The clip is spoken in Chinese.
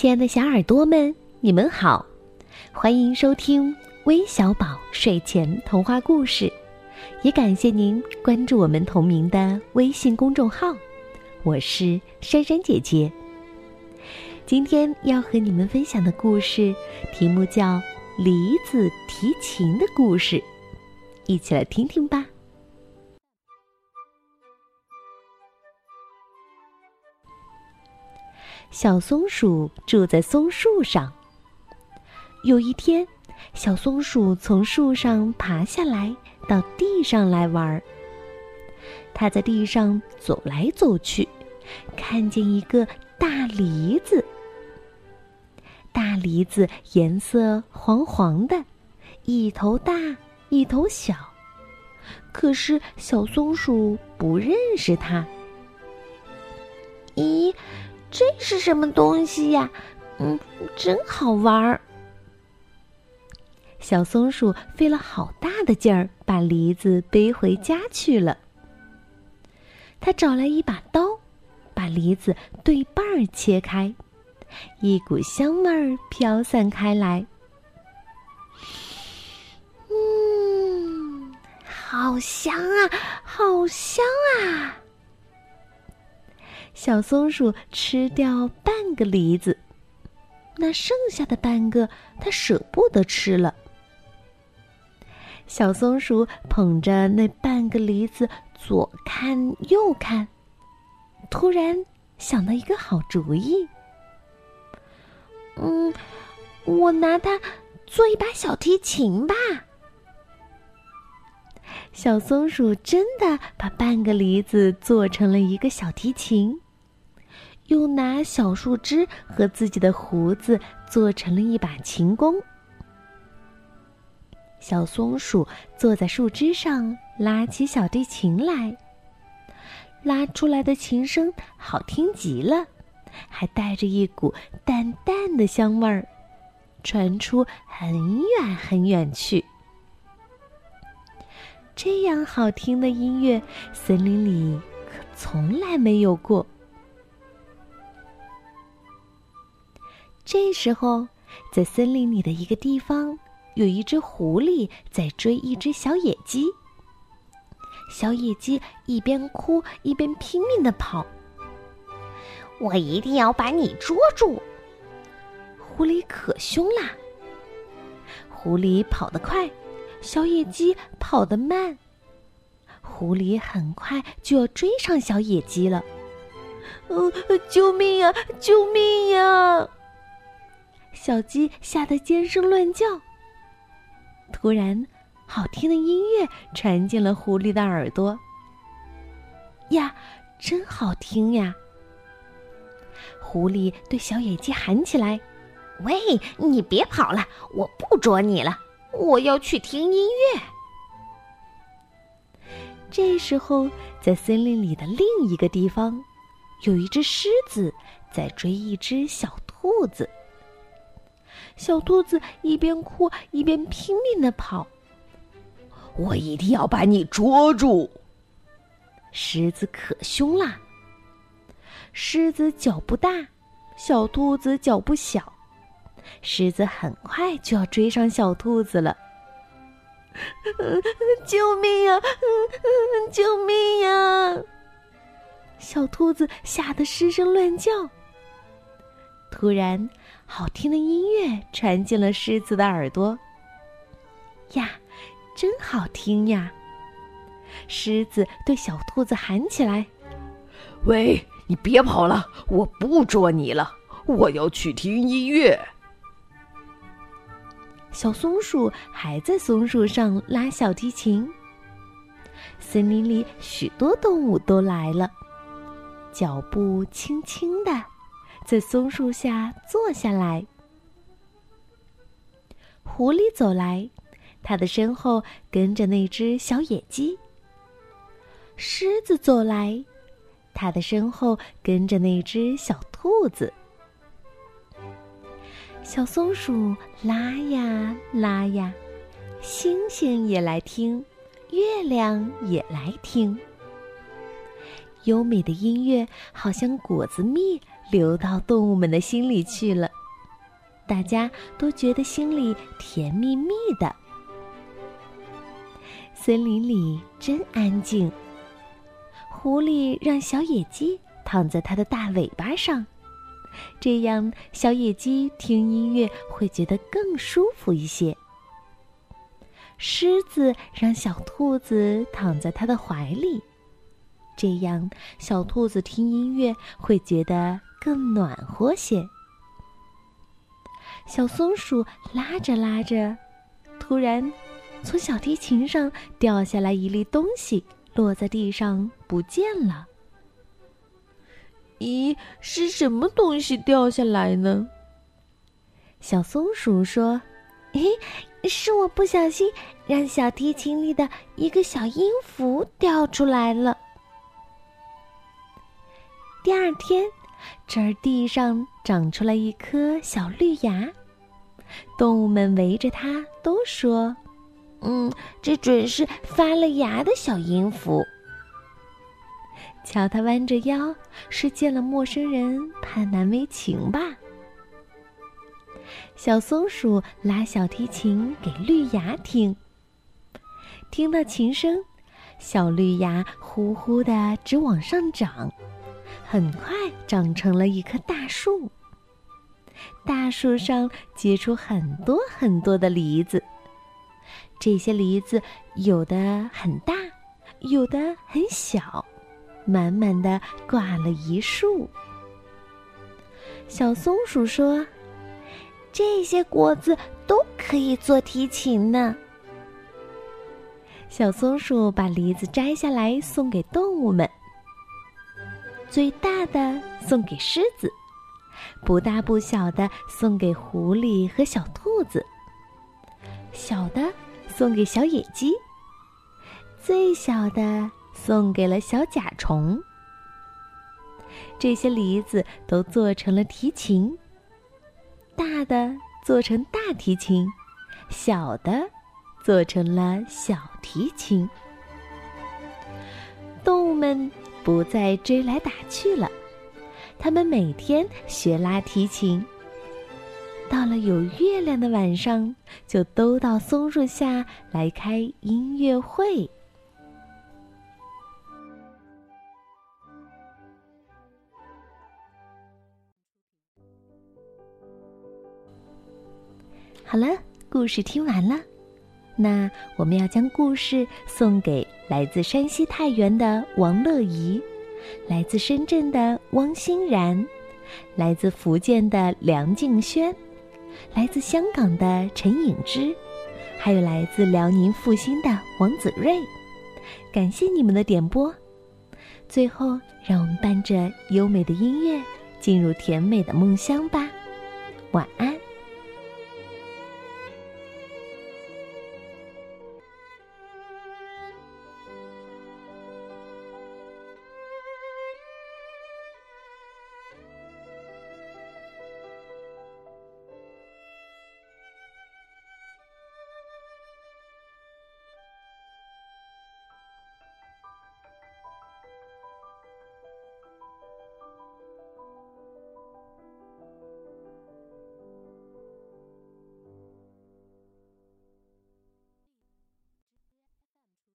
亲爱的小耳朵们，你们好，欢迎收听微小宝睡前童话故事，也感谢您关注我们同名的微信公众号。我是珊珊姐姐。今天要和你们分享的故事题目叫《梨子提琴的故事》，一起来听听吧。小松鼠住在松树上。有一天，小松鼠从树上爬下来，到地上来玩儿。它在地上走来走去，看见一个大梨子。大梨子颜色黄黄的，一头大，一头小。可是小松鼠不认识它。咦？这是什么东西呀？嗯，真好玩儿。小松鼠费了好大的劲儿，把梨子背回家去了。他找来一把刀，把梨子对半儿切开，一股香味儿飘散开来。嗯，好香啊，好香啊！小松鼠吃掉半个梨子，那剩下的半个它舍不得吃了。小松鼠捧着那半个梨子，左看右看，突然想到一个好主意。嗯，我拿它做一把小提琴吧。小松鼠真的把半个梨子做成了一个小提琴。又拿小树枝和自己的胡子做成了一把琴弓。小松鼠坐在树枝上，拉起小提琴来。拉出来的琴声好听极了，还带着一股淡淡的香味儿，传出很远很远去。这样好听的音乐，森林里可从来没有过。这时候，在森林里的一个地方，有一只狐狸在追一只小野鸡。小野鸡一边哭一边拼命的跑。我一定要把你捉住！狐狸可凶啦。狐狸跑得快，小野鸡跑得慢。狐狸很快就要追上小野鸡了。呃，救命呀！救命呀！小鸡吓得尖声乱叫。突然，好听的音乐传进了狐狸的耳朵。呀，真好听呀！狐狸对小野鸡喊起来：“喂，你别跑了，我不捉你了，我要去听音乐。”这时候，在森林里的另一个地方，有一只狮子在追一只小兔子。小兔子一边哭一边拼命的跑。我一定要把你捉住！狮子可凶啦。狮子脚不大，小兔子脚不小，狮子很快就要追上小兔子了。救命呀！救命 呀！小兔子吓得失声乱叫。突然。好听的音乐传进了狮子的耳朵。呀，真好听呀！狮子对小兔子喊起来：“喂，你别跑了，我不捉你了，我要去听音乐。”小松鼠还在松树上拉小提琴。森林里许多动物都来了，脚步轻轻的。在松树下坐下来，狐狸走来，它的身后跟着那只小野鸡。狮子走来，它的身后跟着那只小兔子。小松鼠拉呀拉呀，星星也来听，月亮也来听。优美的音乐好像果子蜜。流到动物们的心里去了，大家都觉得心里甜蜜蜜的。森林里真安静。狐狸让小野鸡躺在它的大尾巴上，这样小野鸡听音乐会觉得更舒服一些。狮子让小兔子躺在它的怀里，这样小兔子听音乐会觉得更暖和些。小松鼠拉着拉着，突然从小提琴上掉下来一粒东西，落在地上不见了。咦，是什么东西掉下来呢？小松鼠说：“嘿。”是我不小心让小提琴里的一个小音符掉出来了。第二天，这儿地上长出了一颗小绿芽，动物们围着它都说：“嗯，这准是发了芽的小音符。”瞧，它弯着腰，是见了陌生人怕难为情吧？小松鼠拉小提琴给绿芽听，听到琴声，小绿芽呼呼的直往上长，很快长成了一棵大树。大树上结出很多很多的梨子，这些梨子有的很大，有的很小，满满的挂了一树。小松鼠说。这些果子都可以做提琴呢。小松鼠把梨子摘下来送给动物们，最大的送给狮子，不大不小的送给狐狸和小兔子，小的送给小野鸡，最小的送给了小甲虫。这些梨子都做成了提琴。大的做成大提琴，小的做成了小提琴。动物们不再追来打去了，他们每天学拉提琴。到了有月亮的晚上，就都到松树下来开音乐会。好了，故事听完了，那我们要将故事送给来自山西太原的王乐怡，来自深圳的汪欣然，来自福建的梁静轩，来自香港的陈颖之，还有来自辽宁阜新的王子睿。感谢你们的点播。最后，让我们伴着优美的音乐进入甜美的梦乡吧。晚安。